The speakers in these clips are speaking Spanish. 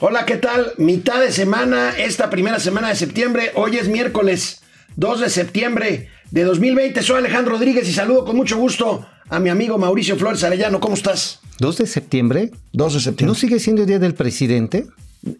Hola, ¿qué tal? Mitad de semana, esta primera semana de septiembre. Hoy es miércoles 2 de septiembre de 2020. Soy Alejandro Rodríguez y saludo con mucho gusto a mi amigo Mauricio Flores Arellano. ¿Cómo estás? 2 de septiembre. 2 de septiembre. ¿No sigue siendo el Día del Presidente?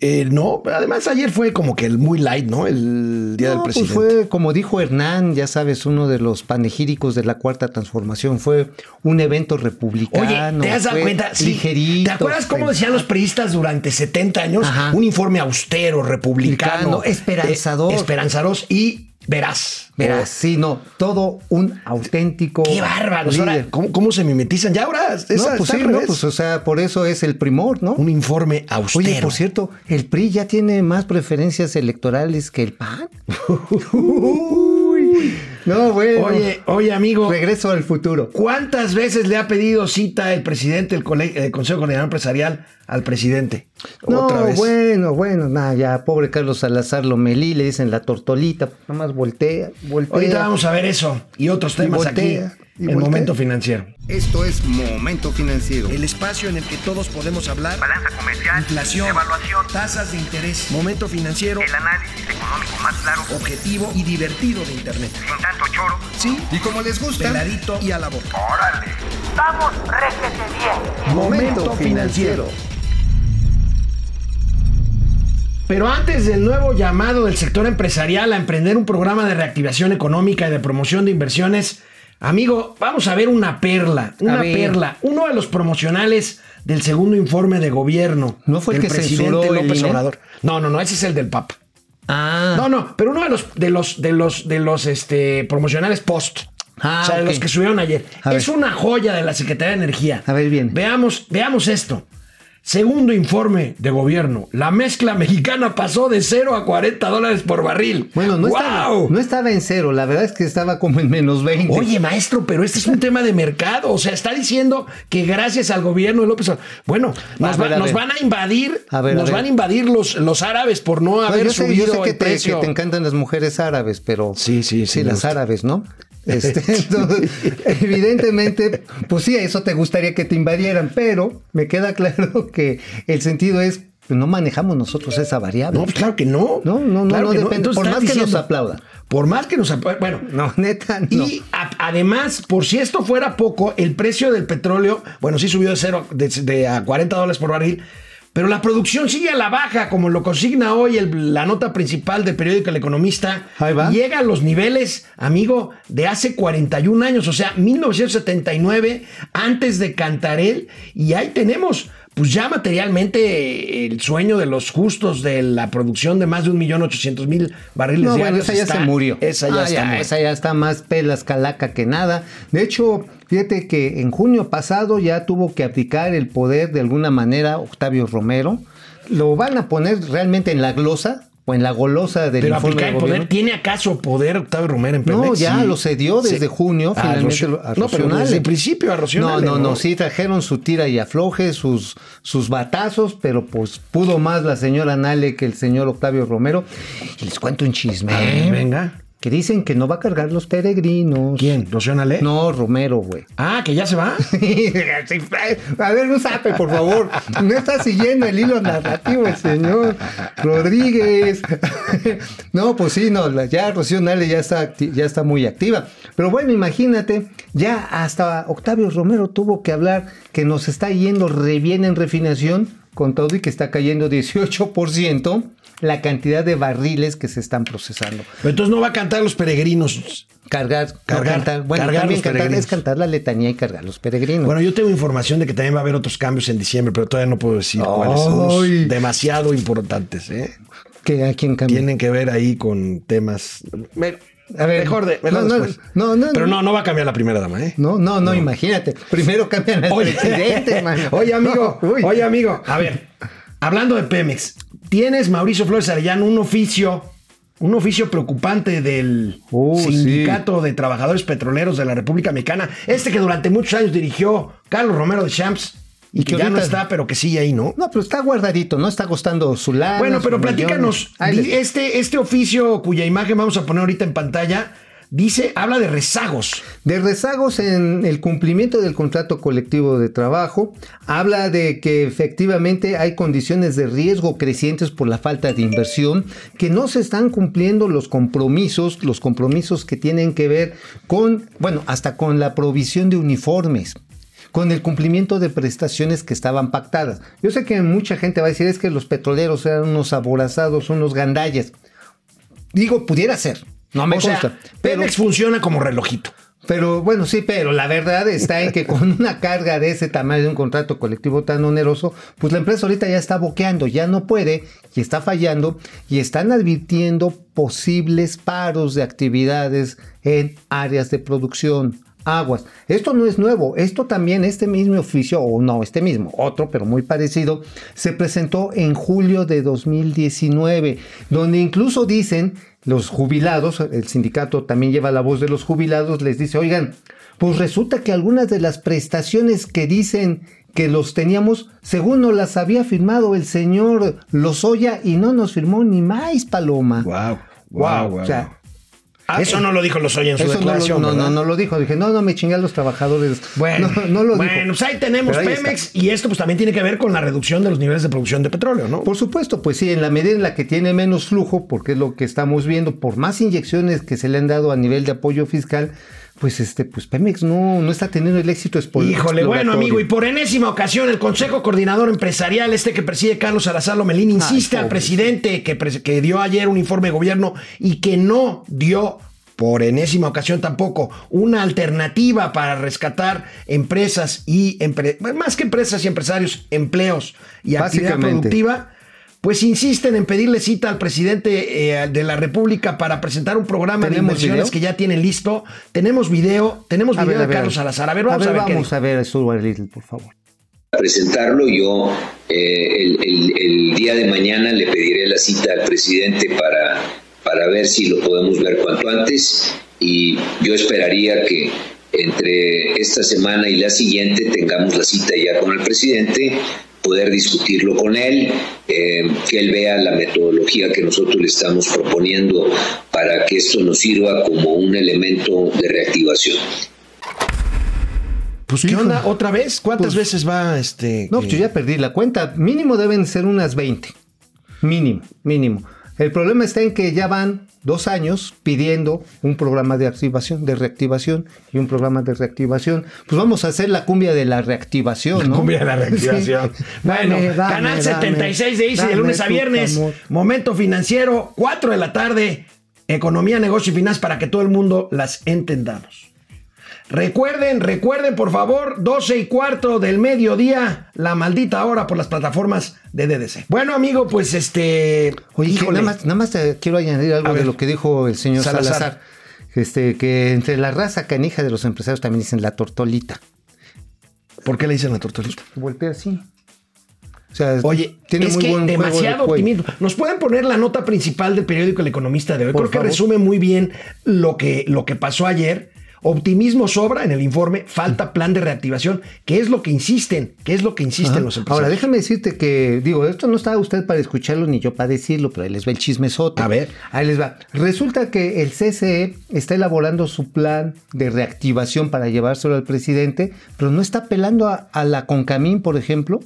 Eh, no, además ayer fue como que el muy light, ¿no? El Día del pues Presidente. fue, como dijo Hernán, ya sabes, uno de los panegíricos de la Cuarta Transformación. Fue un evento republicano. Oye, ¿te has dado cuenta? Sí. Ligerito. ¿Te acuerdas cómo fue- decían los periodistas durante 70 años? Ajá. Un informe austero, republicano, esperanzador. eh, esperanzador y veraz. Verás, sí, no, todo un auténtico. Qué líder. ¿cómo, cómo se mimetizan? Ya ahora, esa No, pues sí, no, pues o sea, por eso es el primor, ¿no? Un informe austero. Oye, por cierto, el PRI ya tiene más preferencias electorales que el PAN. Uy. No, bueno. Oye, oye, amigo. Regreso al futuro. ¿Cuántas veces le ha pedido cita el presidente del eh, Consejo Coordinador Empresarial al presidente? No, Otra vez. bueno, bueno, nada, ya, pobre Carlos Salazar Lomelí, le dicen la tortolita, nada más voltea, voltea. Ahorita vamos a ver eso y otros temas aquí voltea. Momento Financiero. Esto es Momento Financiero. El espacio en el que todos podemos hablar. balanza comercial, Inflación, evaluación, tasas de interés, momento financiero, el análisis económico más claro, objetivo y divertido de Internet. sin tanto choro. Sí, Y como les gusta, peladito y a la boca. ¡Órale! ¡Vamos, réjete bien! Momento financiero. Pero antes del nuevo llamado del sector empresarial a emprender un programa de reactivación económica y de promoción de inversiones, amigo, vamos a ver una perla, una perla, uno de los promocionales del segundo informe de gobierno ¿No fue el que presidente censuró López? Obrador. No, no, no, ese es el del Papa. Ah, No, no, pero uno de los de los de los de los este promocionales post. Ah, o sea, de los que subieron ayer. A es ver. una joya de la Secretaría de Energía. A ver, bien. Veamos, veamos esto. Segundo informe de gobierno. La mezcla mexicana pasó de 0 a 40 dólares por barril. bueno, no, ¡Guau! estaba, no estaba en cero, la verdad es que estaba como en menos 20. Oye, maestro, pero este es un tema de mercado. O sea, está diciendo que gracias al gobierno de López Obrador- Bueno, nos, ver, va- a nos ver. van a invadir. A ver, nos van a invadir los, los árabes por no No, haber yo sé, subido yo sé que el te, que precio. te encantan las mujeres árabes, pero. Sí, sí, sí, las árabes, ¿no? Este, entonces, evidentemente, pues sí, eso te gustaría que te invadieran, pero me queda claro que el sentido es, no manejamos nosotros esa variable. No, pues claro que no. No, no, no, Claro no que depende. Entonces Por más que nos aplauda. Por más que nos aplauda. Bueno, No, neta, no. Y a- además, por si esto fuera poco, el precio del petróleo, bueno, sí subió de cero de, de a 40 dólares por barril, pero la producción sigue a la baja, como lo consigna hoy el- la nota principal del periódico El Economista. Ahí va. Y Llega a los niveles, amigo, de hace 41 años, o sea, 1979, antes de Cantarel, y ahí tenemos. Pues ya materialmente el sueño de los justos de la producción de más de 1.800.000 barriles No, bueno, diarios esa ya está- se murió. Esa ya Ah, está muerta. Esa ya está más pelas calaca que nada. De hecho, fíjate que en junio pasado ya tuvo que aplicar el poder de alguna manera Octavio Romero. Lo van a poner realmente en la glosa o en la golosa del Pero informe aplicar de el poder, gobierno. ¿tiene acaso poder Octavio Romero en No, Pemex? ya Sí. lo cedió desde Sí. junio, A finalmente Rocío- a No, pero desde el principio a Rocío No, Nale, no, no, sí trajeron su tira y afloje, sus, sus batazos, pero pues pudo más la señora Nale que el señor Octavio Romero. Y les cuento un chisme. Ver, ¿eh? venga. Que dicen que no va a cargar los peregrinos. ¿Quién? ¿Rocío Nale? No, Romero, güey. Ah, que ya se va. a ver, un zape, por favor. No está siguiendo el hilo narrativo el señor Rodríguez. no, pues sí, no, ya Rocío Nale ya está, ya está muy activa. Pero bueno, imagínate, ya hasta Octavio Romero tuvo que hablar que nos está yendo re bien en refinación, con todo y que está cayendo 18% la cantidad de barriles que se están procesando. Pero entonces no va a cantar los peregrinos. Cargar, no Cargar, cantar. Bueno, cargar también los cantar peregrinos. es cantar la letanía y cargar los peregrinos. Bueno, yo tengo información de que también va a haber otros cambios en diciembre, pero todavía no puedo decir cuáles son. demasiado importantes, ¿eh? que a quién cambia. Tienen que ver ahí con temas. A ver, mejor de. mejor no, no, después. no, no, pero no. no, va a cambiar la primera dama, ¿eh? No, no, no, imagínate. Primero cambian al Oye, presidente, mano. oye, amigo, oye, amigo, a ver, hablando de Pemex, tienes, Mauricio Flores Arellano, un oficio, un oficio preocupante del Oh, Sindicato de Trabajadores Petroleros de la República Mexicana, este que durante muchos años dirigió Carlos Romero de Champs, y que que ya no está, pero que sigue ahí, ¿no? No, pero está guardadito, ¿no? Está costando su lana. Bueno, pero platícanos, millones. Este, este oficio cuya imagen vamos a poner ahorita en pantalla, dice, habla de rezagos. De rezagos en el cumplimiento del contrato colectivo de trabajo, habla de que efectivamente hay condiciones de riesgo crecientes por la falta de inversión, que no se están cumpliendo los compromisos, los compromisos que tienen que ver con, bueno, hasta con la provisión de uniformes con el cumplimiento de prestaciones que estaban pactadas. Yo sé que mucha gente va a decir es que los petroleros eran unos aborazados, unos gandallas. Digo, pudiera ser, no me o sea, consta. Pemex funciona como relojito. Pero bueno, sí, pero la verdad está en que con una carga de ese tamaño de un contrato colectivo tan oneroso, pues la empresa ahorita ya está boqueando, ya no puede y está fallando y están advirtiendo posibles paros de actividades en áreas de producción. Aguas. Esto no es nuevo. Esto también, este mismo oficio, o no, este mismo, otro, pero muy parecido, se presentó en julio de 2019, donde incluso dicen los jubilados, el sindicato también lleva la voz de los jubilados, les dice, oigan, pues resulta que algunas de las prestaciones que dicen que los teníamos, según nos las había firmado el señor Lozoya y no nos firmó ni más, Paloma. Wow, Wow, o sea, ah, Eso no lo dijo Lozoya en su eso no, declaración. lo, no, no, lo dijo. Dije, no, no me chingué a los trabajadores. Bueno, no, no lo bueno, dijo. pues ahí tenemos ahí Pemex y esto pues también tiene que ver con la reducción de los niveles de producción de petróleo, ¿no? Por supuesto, pues sí, en la medida en la que tiene menos flujo, porque es lo que estamos viendo, por más inyecciones que se le han dado a nivel de apoyo fiscal, pues este, pues Pemex no, no está teniendo el éxito Híjole, bueno, amigo, y por enésima ocasión el Consejo Coordinador Empresarial, este que preside Carlos Salazar Lomelín, insiste Ay, al presidente que, que dio ayer un informe de gobierno y que no dio por enésima ocasión tampoco una alternativa para rescatar empresas y empre- más que empresas y empresarios, empleos y actividad productiva. Pues insisten en pedirle cita al presidente eh, de la República para presentar un programa de ¿Tenemos inversiones video? que ya tienen listo. Tenemos video, tenemos A video ver, a de ver. Carlos Salazar. A ver, vamos a ver, qué vamos dijo. a ver, Stuart Little, por favor. presentarlo. Yo eh, el, el- el día de mañana le pediré la cita al presidente para, para ver si lo podemos ver cuanto antes y yo esperaría que entre esta semana y la siguiente tengamos la cita ya con el presidente, poder discutirlo con él, eh, que él vea la metodología que nosotros le estamos proponiendo para que esto nos sirva como un elemento de reactivación. Pues, ¿qué onda? ¿Otra vez? ¿Cuántas Pues- veces va este? No, que- pues yo ya perdí la cuenta. Mínimo deben ser unas 20. Mínimo, mínimo. El problema está en que ya van dos años pidiendo un programa de activación, de reactivación y un programa de reactivación. Pues vamos a hacer la cumbia de la reactivación, ¿no? Cumbia de la reactivación. Sí. Bueno, Dame, dame, Canal dame, 76 de Easy de lunes a viernes. amor. Momento financiero, 4 de la tarde. Economía, negocio y finanzas para que todo el mundo las entendamos. Recuerden, recuerden por favor, 12 y cuarto del mediodía, la maldita hora por las plataformas de DDC. Bueno, amigo, pues este. Oye, híjole. nada más, nada más te quiero añadir algo A de ver. lo que dijo el señor Salazar. Salazar. Este, que entre la raza canija de los empresarios también dicen la tortolita. ¿Por qué le dicen la tortolita? Voltea así. O sea, Oye, tiene es muy que buen de demasiado cuello. optimismo. ¿Nos pueden poner la nota principal del periódico El Economista de hoy? Por Creo que favor. resume muy bien lo que, lo que pasó ayer. Optimismo sobra en el informe, falta plan de reactivación, que es lo que insisten, que es lo que insisten Ajá. los empresarios. Ahora, déjame decirte que, digo, esto no está usted para escucharlo ni yo para decirlo, pero ahí les va el chismesote. A ver. Ahí les va. Resulta que el CCE está elaborando su plan de reactivación para llevárselo al presidente, pero no está apelando a, a la Concamín, por ejemplo,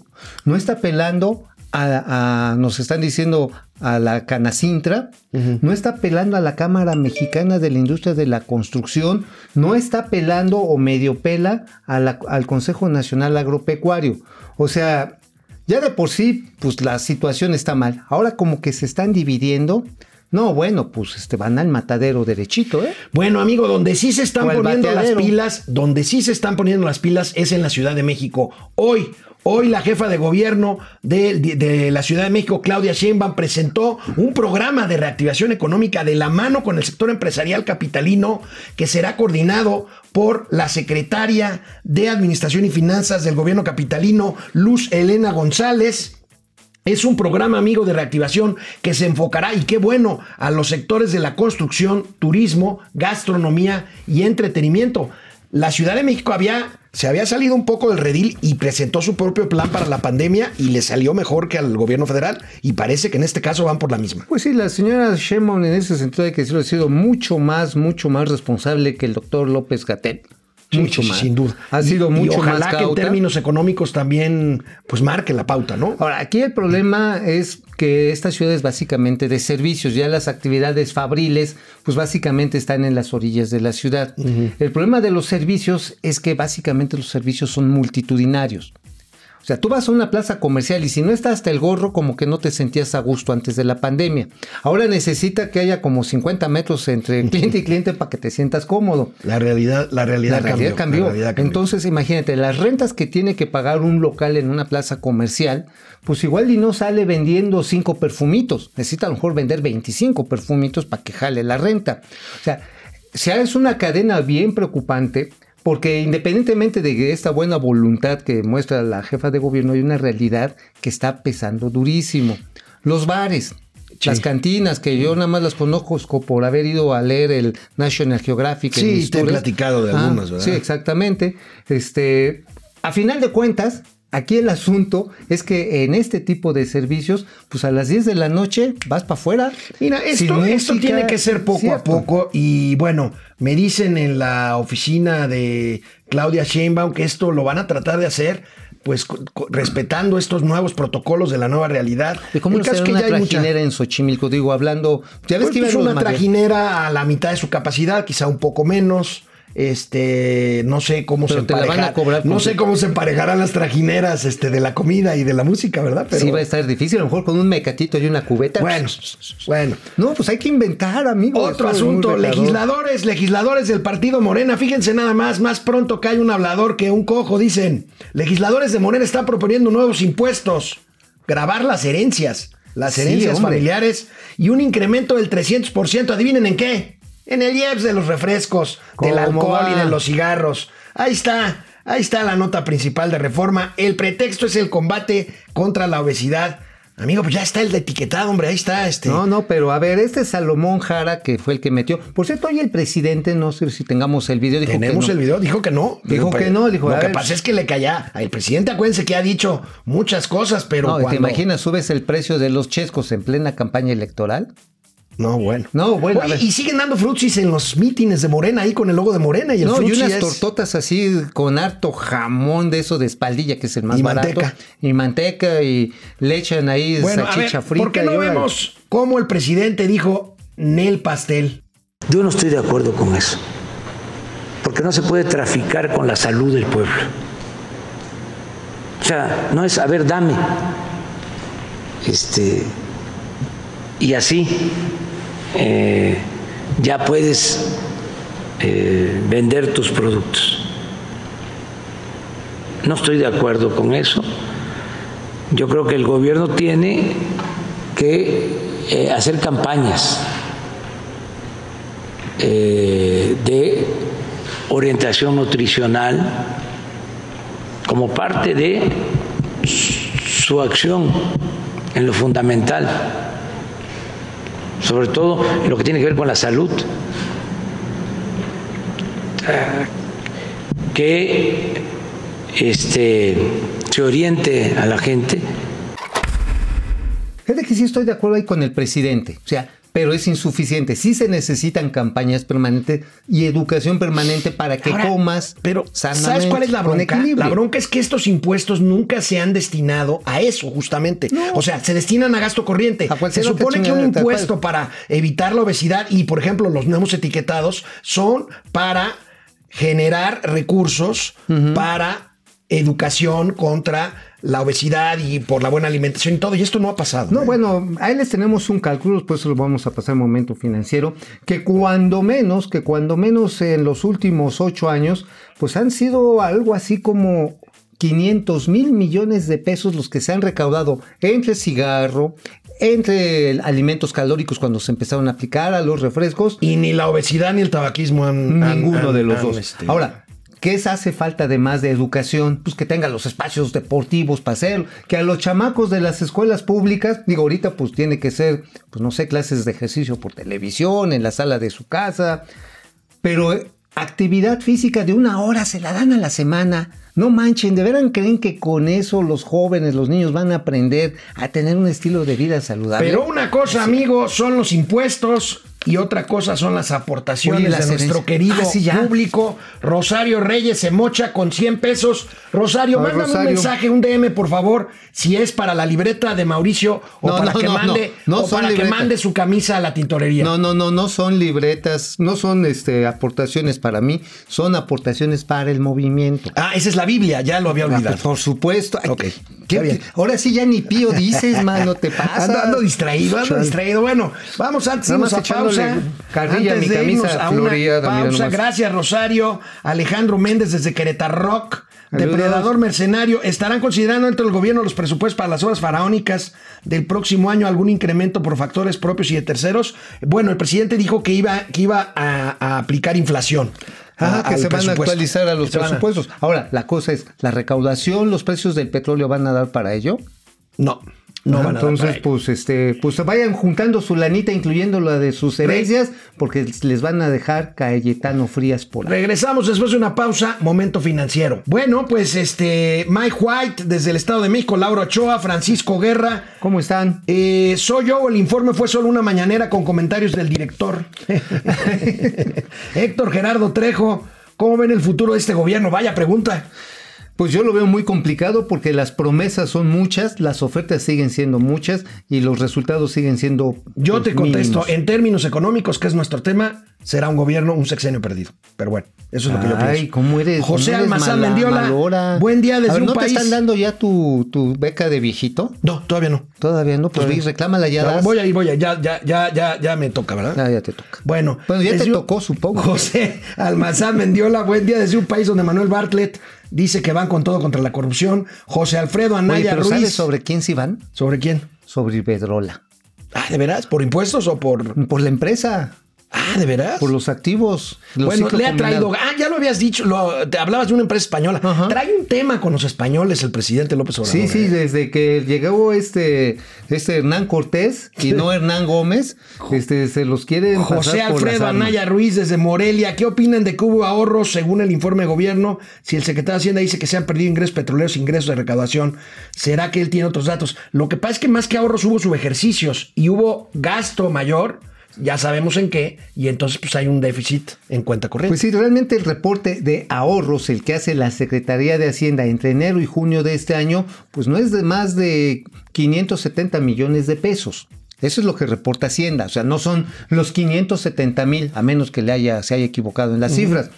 no está apelando a, a- nos están diciendo, a la Canacintra, no está apelando a la Cámara Mexicana de la Industria de la Construcción, no está apelando o medio pela a la- al Consejo Nacional Agropecuario. O sea, ya de por sí, pues la situación está mal. Ahora como que se están dividiendo. No, bueno, pues este van al matadero derechito, ¿eh? Bueno, amigo, donde sí se están poniendo las pilas, donde sí se están poniendo las pilas es en la Ciudad de México. Hoy, hoy la jefa de gobierno de, de- de la Ciudad de México, Claudia Sheinbaum, presentó un programa de reactivación económica de la mano con el sector empresarial capitalino que será coordinado por la secretaria de Administración y Finanzas del gobierno capitalino, Luz Elena González. Es un programa amigo de reactivación que se enfocará, y qué bueno, a los sectores de la construcción, turismo, gastronomía y entretenimiento. la Ciudad de México había, se había salido un poco del redil y presentó su propio plan para la pandemia y le salió mejor que al gobierno federal y parece que en este caso van por la misma. Pues sí, la señora Sheinbaum en ese sentido hay que decirlo, ha sido mucho más, mucho más responsable que el doctor López Gatel. Mucho más. Sin duda. Ha sido Y- y mucho ojalá más que en términos económicos también pues marque la pauta, ¿no? Ahora, aquí el problema es que esta ciudad es básicamente de servicios. Ya las actividades fabriles, pues básicamente están en las orillas de la ciudad. El problema de los servicios es que básicamente los servicios son multitudinarios. O sea, tú vas a una plaza comercial y si no está hasta el gorro, como que no te sentías a gusto antes de la pandemia. Ahora necesita que haya como 50 metros entre cliente y cliente para que te sientas cómodo. La realidad, la realidad, La realidad cambió. La realidad cambió. Entonces, imagínate, las rentas que tiene que pagar un local en una plaza comercial, pues igual y no sale vendiendo cinco perfumitos. Necesita a lo mejor vender 25 perfumitos para que jale la renta. O sea, si es una cadena bien preocupante, porque independientemente de esta buena voluntad que muestra la jefa de gobierno, hay una realidad que está pesando durísimo. Los bares. Las cantinas, que yo nada más las conozco por haber ido a leer el National Geographic. Sí, te he platicado de Ah, algunas, ¿verdad? Sí, exactamente. Este, a final de cuentas, aquí el asunto es que en este tipo de servicios, pues a las 10 de la noche vas para afuera. Mira, esto, tiene que ser poco Cierto. a poco y bueno, me dicen en la oficina de Claudia Sheinbaum que esto lo van a tratar de hacer pues respetando estos nuevos protocolos de la nueva realidad. ¿Y cómo El caso es que una ya hay mucha- trajinera en Xochimilco? Digo, hablando... Ya ves Pues, que pues, una trajinera a la mitad de su capacidad, quizá un poco menos. Este, no sé cómo Pero se te la van a cobrar No sé cómo se emparejarán las trajineras este, de la comida y de la música, ¿verdad? Pero Sí va a estar difícil, a lo mejor con un mecatito y una cubeta. bueno, bueno. No, pues hay que inventar, amigo. Otro asunto, legisladores, legisladores del partido Morena, fíjense nada más, más pronto cae un hablador que un cojo, dicen, legisladores de Morena están proponiendo nuevos impuestos, grabar las herencias, las herencias familiares y un incremento del 300%, adivinen en qué, en el IEPS de los refrescos, del ¿Cómo alcohol y de los cigarros. Ahí está, ahí está la nota principal de reforma, el pretexto es el combate contra la obesidad. Amigo, pues ya está el de etiquetado, hombre, ahí está este. No, no, pero a ver, este Salomón Jara, que fue el que metió. Por cierto, hoy el presidente, no sé si tengamos el video, dijo Tenemos que no. el video, dijo que no. Dijo que no, dijo, Lo a que ver. pasa es que le calla. El presidente, acuérdense que ha dicho muchas cosas, pero No, ¿te cuando- imaginas, subes el precio de los chescos en plena campaña electoral? No, bueno. No, bueno, Oye, y siguen dando frutsis en los mítines de Morena ahí con el logo de Morena y el No, y unas es- tortotas así con harto jamón de eso de espaldilla, que es el más Y barato. manteca. Y manteca y le echan ahí Bueno, a ver, salchicha frita. ¿por qué no vemos cómo el presidente dijo Nel pastel? Yo no estoy de acuerdo con eso, porque no se puede traficar con la salud del pueblo. O sea, no es, a ver, dame. Este, y así eh, ya puedes eh, vender tus productos. No estoy de acuerdo con eso. Yo creo que el gobierno tiene que eh, hacer campañas de orientación nutricional como parte de su acción en lo fundamental, sobre todo en lo que tiene que ver con la salud, que este, se oriente a la gente Fíjate que sí estoy de acuerdo ahí con el presidente. O sea, pero es insuficiente. Sí se necesitan campañas permanentes y educación permanente para que Ahora, comas Pero, ¿sabes cuál es la bronca? La bronca es que estos impuestos nunca se han destinado a eso, justamente. O sea, se destinan a gasto corriente. A Se supone que un impuesto para evitar la obesidad y, por ejemplo, los nuevos etiquetados son para generar recursos para educación contra la obesidad y por la buena alimentación y todo. Y esto no ha pasado. No, ¿eh? bueno, ahí les tenemos un cálculo, pues lo vamos a pasar al momento financiero, que cuando menos, que cuando menos en los últimos ocho años, pues han sido algo así como 500 mil millones de pesos los que se han recaudado entre cigarro, entre alimentos calóricos cuando se empezaron a aplicar a los refrescos, Y ni la obesidad ni el tabaquismo han. han- ninguno han- de los han, dos. este, Ahora, ¿qué se hace falta además de educación? Pues que tenga los espacios deportivos para hacerlo, que a los chamacos de las escuelas públicas, digo, ahorita pues tiene que ser, pues no sé, clases de ejercicio por televisión, en la sala de su casa, pero eh, actividad física de una hora se la dan a la semana. No manchen, ¿de veras creen que con eso los jóvenes, los niños van a aprender a tener un estilo de vida saludable? Pero una cosa, amigo, son los impuestos y otra cosa son las aportaciones Oye, las de nuestro querido Ah, sí, público. Rosario Reyes se mocha con 100 pesos. Rosario, mándame un mensaje, un DM, por favor, si es para la libreta de Mauricio o No, para no, que no, mande o para que mande su camisa a la tintorería. No, no, no, no son libretas, no son este, aportaciones para mí, son aportaciones para el movimiento. Ah, esa es la Biblia, ya lo había olvidado. Por supuesto. Ok, ¿qué- bien. Ahora sí ya ni pío dices, mano, te pasa. Ando, ando distraído, ando distraído. Bueno, vamos antes más a pausa. carrilla mi de irnos a una pausa. Gracias, Rosario. Alejandro Méndez desde Querétaro Rock. Depredador mercenario. ¿Estarán considerando dentro del gobierno los presupuestos para las obras faraónicas del próximo año algún incremento por factores propios y de terceros? Bueno, el presidente dijo que iba, que iba a, a aplicar inflación. Ah, que se van a actualizar a los presupuestos. Ahora, la cosa es, ¿la recaudación, los precios del petróleo van a dar para ello? No, no Ah, Entonces, pues, este, pues vayan juntando su lanita, incluyendo la de sus herencias, porque les van a dejar Cayetano Frías por ahí. Regresamos después de una pausa, momento financiero. Bueno, pues este, Mike White desde el Estado de México, Laura Ochoa, Francisco Guerra. ¿Cómo están? Eh, soy yo, el informe fue solo una mañanera con comentarios del director. Héctor Gerardo Trejo, ¿cómo ven el futuro de este gobierno? Vaya pregunta. Pues yo lo veo muy complicado porque las promesas son muchas, las ofertas siguen siendo muchas y los resultados siguen siendo. Yo pues, te contesto, mínimos. en términos económicos, que es nuestro tema, será un gobierno, un sexenio perdido. Pero bueno, eso es lo que yo Ay, pienso. ¿cómo eres? José cómo eres Almazán mala- Mendiola, malora? buen día desde A ver, un ¿no país. te están dando ya tu, tu beca de viejito? No, todavía no. Todavía no, pues y reclámala ya. das. Voy a ir, voy a ya, ya, ya, ya, ya me toca, ¿verdad? Ah, ya te toca. Bueno, Bueno, ya te un- tocó, supongo. José Almazán Mendiola, buen día desde un país donde Manuel Bartlett dice que van con todo contra la corrupción. José Alfredo Oye, Anaya pero Ruiz. ¿sabes sobre quién sí van? ¿Sobre quién? Sobre Iberdrola. Ah, ¿de veras? ¿Por impuestos o por...? Por la empresa, Ah, ¿de veras? por los activos. los bueno, le ha combinado. traído... Ah, ya lo habías dicho, lo- te hablabas de una empresa española. Ajá. Trae un tema con los españoles el presidente López Obrador. Sí, sí, ¿eh? desde que llegó este, este Hernán Cortés y no Hernán Gómez, este, se los quieren José pasar por Alfredo armas. Anaya Ruiz desde Morelia. ¿Qué opinan de que hubo ahorros según el informe de gobierno? Si el secretario de Hacienda dice que se han perdido ingresos petroleros, ingresos de recaudación, ¿será que él tiene otros datos? Lo que pasa es que más que ahorros hubo subejercicios y hubo gasto mayor, ya sabemos en qué, y entonces pues hay un déficit en cuenta corriente. Pues sí, realmente el reporte de ahorros, el que hace la Secretaría de Hacienda entre enero y junio de este año, pues no es de más de 570 millones de pesos. Eso es lo que reporta Hacienda, o sea, no son los 570 mil, a menos que le haya, se haya equivocado en las cifras.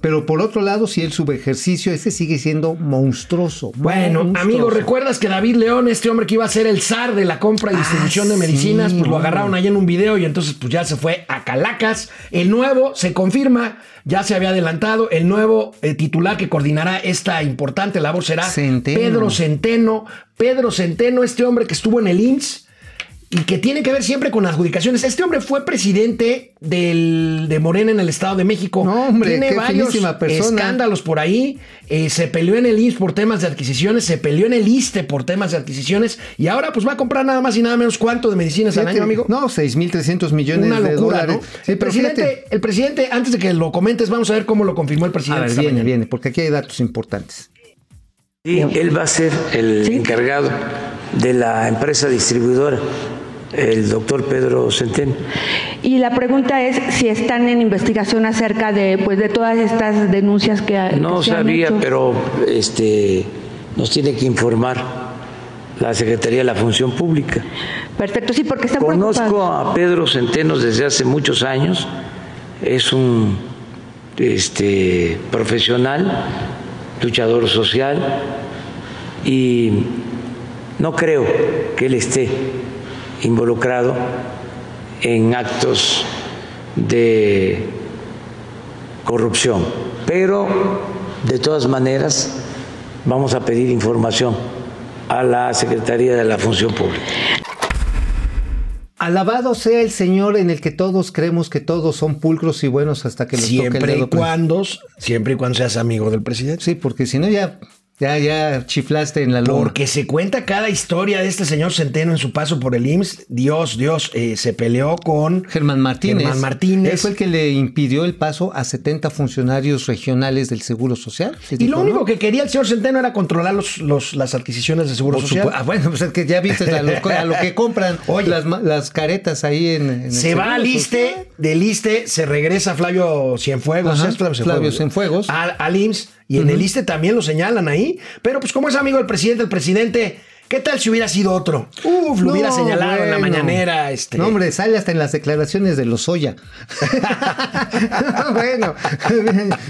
Pero por otro lado, si el subejercicio ese sigue siendo monstruoso. Bueno, monstruoso. amigo, ¿recuerdas que David León, este hombre que iba a ser el zar de la compra y Ah, distribución de sí, medicinas, pues lo agarraron ahí en un video y entonces pues ya se fue a Calacas. El nuevo se confirma, ya se había adelantado, el nuevo eh, titular que coordinará esta importante labor será Centeno. Pedro Centeno. Pedro Centeno, este hombre que estuvo en el IMSS y que tiene que ver siempre con adjudicaciones. Este hombre fue presidente del, de Morena en el Estado de México. No, hombre, tiene qué varios persona. escándalos por ahí. Eh, se peleó en el IMSS por temas de adquisiciones, se peleó en el ISTE por temas de adquisiciones y ahora pues va a comprar nada más y nada menos cuánto de medicinas al Fíjate, año, amigo. No, 6.300 millones Una de locura, dólares. ¿no? Sí, el, presidente, fíjate. el presidente, antes de que lo comentes, vamos a ver cómo lo confirmó el A presidente. ver, esta viene, mañana. viene, porque aquí hay datos importantes. Y él va a ser el encargado de la empresa distribuidora, el doctor Pedro Centeno. Y la pregunta es si están en investigación acerca de pues de todas estas denuncias que, No que se han sabía, hecho. pero este nos tiene que informar la Secretaría de la Función Pública. Perfecto, sí, porque están Conozco a Pedro Centeno desde hace muchos años. Es un este, profesional, luchador social y no creo que él esté involucrado en actos de corrupción. Pero, de todas maneras, vamos a pedir información a la Secretaría de la Función Pública. Alabado sea el Señor en el que todos creemos que todos son pulcros y buenos hasta que les toque el Siempre y cuando, siempre y cuando seas amigo del presidente. Sí, porque si no ya Ya, ya chiflaste en la loma. Porque se cuenta cada historia de este señor Centeno en su paso por el IMSS. Dios, Dios, eh, se peleó con Germán Martínez. Germán Martínez. Él fue el que le impidió el paso a 70 funcionarios regionales del Seguro Social. Y dijo, lo único "No". que quería el señor Centeno era controlar los, los- las adquisiciones de Seguro Social. ah, bueno, pues es que ya viste a lo, a lo que compran Oye. las, las caretas ahí en, en el Se va al Social. del ISSSTE se regresa Flavio Cienfuegos, Ajá, ¿es Flavio Cienfuegos. Al, al IMSS, y en el ISSSTE también lo señalan ahí. Pero pues como es amigo del presidente, el presidente, ¿qué tal si hubiera sido otro? Uf, lo No, hubiera señalado en la mañanera. Este. No, hombre, sale hasta en las declaraciones de Lozoya. bueno,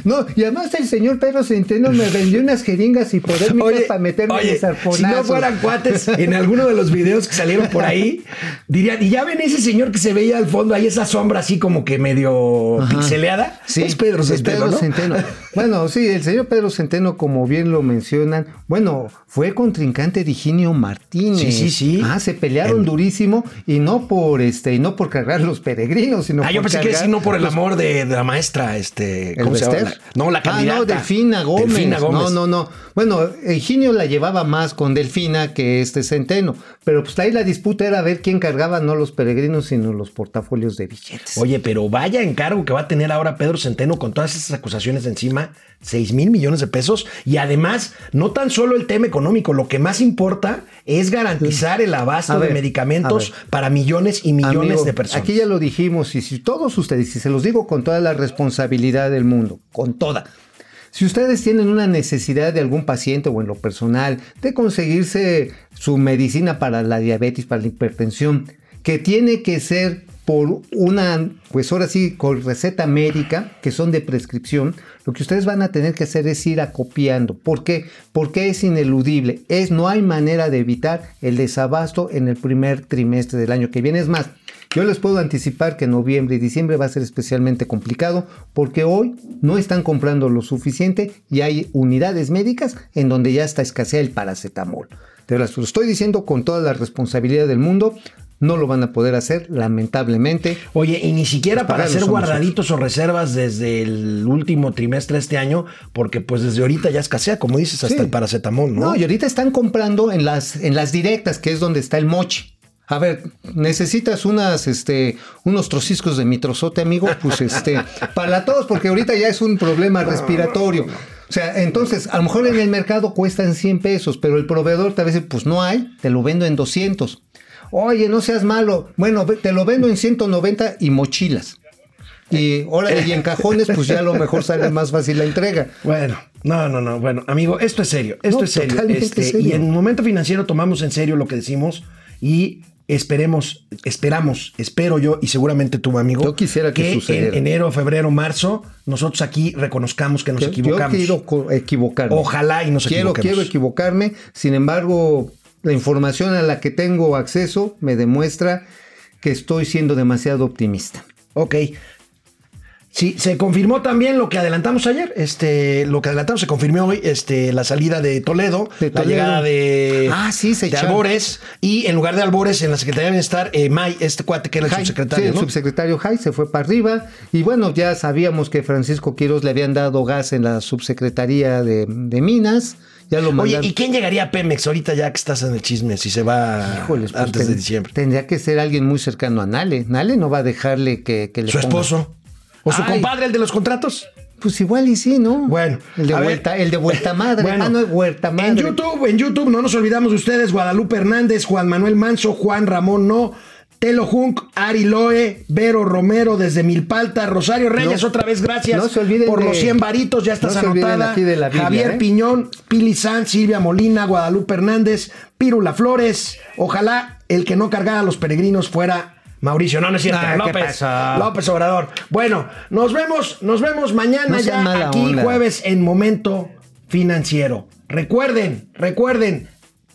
no, y además el señor Pedro Centeno me vendió unas jeringas hipodérmicas Oye, para meterme oye, mis arponazos. si no fueran cuates en alguno de los videos que salieron por ahí, dirían, y ya ven ese señor que se veía al fondo, ahí esa sombra así como que medio pixeleada. Sí, es Pedro Centeno, Pedro ¿no? Centeno. Bueno, sí, el señor Pedro Centeno, como bien lo mencionan, bueno, fue contrincante de Higinio Martínez. Sí, sí, sí. Ah, se pelearon durísimo y no por este, y no por cargar los peregrinos, sino Ah, yo pensé que decir no por el los- amor de, de la maestra, este, ¿El ¿cómo se llama? No, la Ah, candidata. no, Delfina Gómez. Delfina Gómez. No, no, no. Bueno, Eugenio la llevaba más con Delfina que este Centeno. Pero pues ahí la disputa era ver quién cargaba no los peregrinos, sino los portafolios de billetes. Oye, pero vaya encargo que va a tener ahora Pedro Centeno con todas esas acusaciones encima, 6 mil millones de pesos. Y además, no tan solo el tema económico, lo que más importa es garantizar el abasto de medicamentos para millones y millones Amigo, de personas. Aquí ya lo dijimos, y si todos ustedes, y se los digo con toda la responsabilidad del mundo, con toda. Si ustedes tienen una necesidad de algún paciente o en lo personal de conseguirse su medicina para la diabetes, para la hipertensión, que tiene que ser por una, pues ahora sí, con receta médica, que son de prescripción, lo que ustedes van a tener que hacer es ir acopiando. ¿Por qué? Porque es ineludible. Es, no hay manera de evitar el desabasto en el primer trimestre del año que viene. Es más, yo les puedo anticipar que noviembre y diciembre va a ser especialmente complicado porque hoy no están comprando lo suficiente y hay unidades médicas en donde ya está escasea el paracetamol. Se lo estoy diciendo con toda la responsabilidad del mundo. No lo van a poder hacer, lamentablemente. Oye, y ni siquiera para hacer guardaditos o reservas desde el último trimestre de este año, porque pues desde ahorita ya escasea, como dices, hasta Sí. el paracetamol, ¿no? No, y ahorita están comprando en las, en las directas, que es donde está el mochi. A ver, necesitas unas, este, unos trociscos de mitrozote, amigo, pues este, para todos, porque ahorita ya es un problema respiratorio. O sea, entonces, a lo mejor en el mercado cuestan 100 pesos, pero el proveedor te va a decir, pues no hay, te lo vendo en 200. Oye, no seas malo. Bueno, te lo vendo en 190 y mochilas. Y ahora y en cajones, pues ya a lo mejor sale más fácil la entrega. Bueno, no, no, no. Bueno, amigo, esto es serio. Esto No, es serio. totalmente Este, serio. Y en un momento financiero tomamos en serio lo que decimos y esperemos, esperamos, espero yo y seguramente tu amigo. Yo quisiera que sucediera. en enero, febrero, marzo, nosotros aquí reconozcamos que nos Yo- Yo equivocamos. quiero equivocarme. Ojalá y nos quiero, equivoquemos. Quiero equivocarme. Sin embargo, la información a la que tengo acceso me demuestra que estoy siendo demasiado optimista. Ok. Sí, se confirmó también lo que adelantamos ayer. Este, lo que adelantamos se confirmó hoy, este, la salida de Toledo, De la llegada de, Ah, sí, se de echaron. Albores, y en lugar de Albores, en la Secretaría de Bienestar, eh, May, este cuate que era el Jai, subsecretario, sí, el ¿no? subsecretario Jai se fue para arriba. Y bueno, ya sabíamos que Francisco Quiroz le habían dado gas en la subsecretaría de, de Minas. Ya lo Oye, mandaron. ¿y quién llegaría a Pemex ahorita ya que estás en el chisme? Si se va Híjoles, pues, antes de diciembre. Tendría que ser alguien muy cercano a Nale. Nale no va a dejarle que, que le ¿Su ponga- esposo? ¿O su Ay. compadre, el de los contratos? Pues igual y sí, ¿no? Bueno, El de ver. vuelta, el de vuelta madre. Bueno, ah, no es vuelta madre. En YouTube, en YouTube, no nos olvidamos de ustedes, Guadalupe Hernández, Juan Manuel Manso, Juan Ramón No, Telo Junk, Ari Loe, Vero Romero desde Milpalta, Rosario Reyes, No- otra vez gracias no se olviden por de- los 100 varitos, ya estás no anotada. aquí de la Biblia, Javier ¿eh? Piñón, Pili Sanz, Silvia Molina, Guadalupe Hernández, Pírula Flores. Ojalá el que no cargara a los peregrinos fuera Mauricio, no, no es cierto. Ah, ¿qué López? López Obrador. Bueno, nos vemos, nos vemos mañana ya aquí onda. jueves en Momento Financiero. Recuerden, recuerden,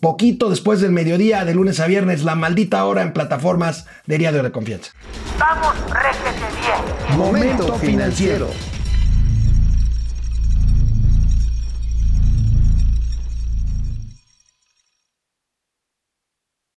poquito después del mediodía, de lunes a viernes, la maldita hora en plataformas de diario de confianza. Vamos, réjete bien. Momento Financiero.